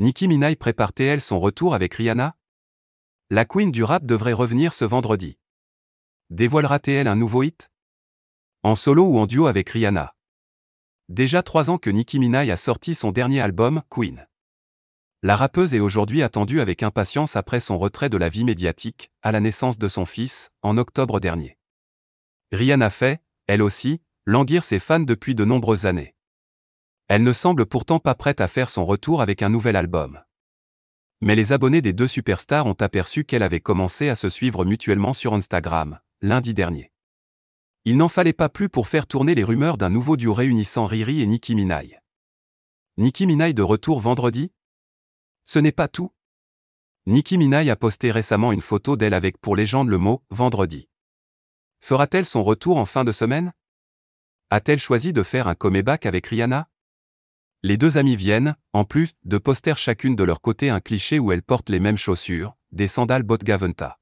Nicki Minaj prépare-t-elle son retour avec Rihanna? La queen du rap devrait revenir ce vendredi. Dévoilera-t-elle un nouveau hit? En solo ou en duo avec Rihanna? Déjà trois ans que Nicki Minaj a sorti son dernier album, Queen. La rappeuse est aujourd'hui attendue avec impatience après son retrait de la vie médiatique, à la naissance de son fils, en octobre dernier. Rihanna fait, elle aussi, languir ses fans depuis de nombreuses années. Elle ne semble pourtant pas prête à faire son retour avec un nouvel album. Mais les abonnés des deux superstars ont aperçu qu'elle avait commencé à se suivre mutuellement sur Instagram, lundi dernier. Il n'en fallait pas plus pour faire tourner les rumeurs d'un nouveau duo réunissant Riri et Nicki Minaj. Nicki Minaj de retour vendredi? Ce n'est pas tout. Nicki Minaj a posté récemment une photo d'elle avec pour légende le mot vendredi. Fera-t-elle son retour en fin de semaine? A-t-elle choisi de faire un comeback avec Rihanna? Les deux amies viennent, en plus, de poster chacune de leur côté un cliché où elles portent les mêmes chaussures, des sandales Botgaventa.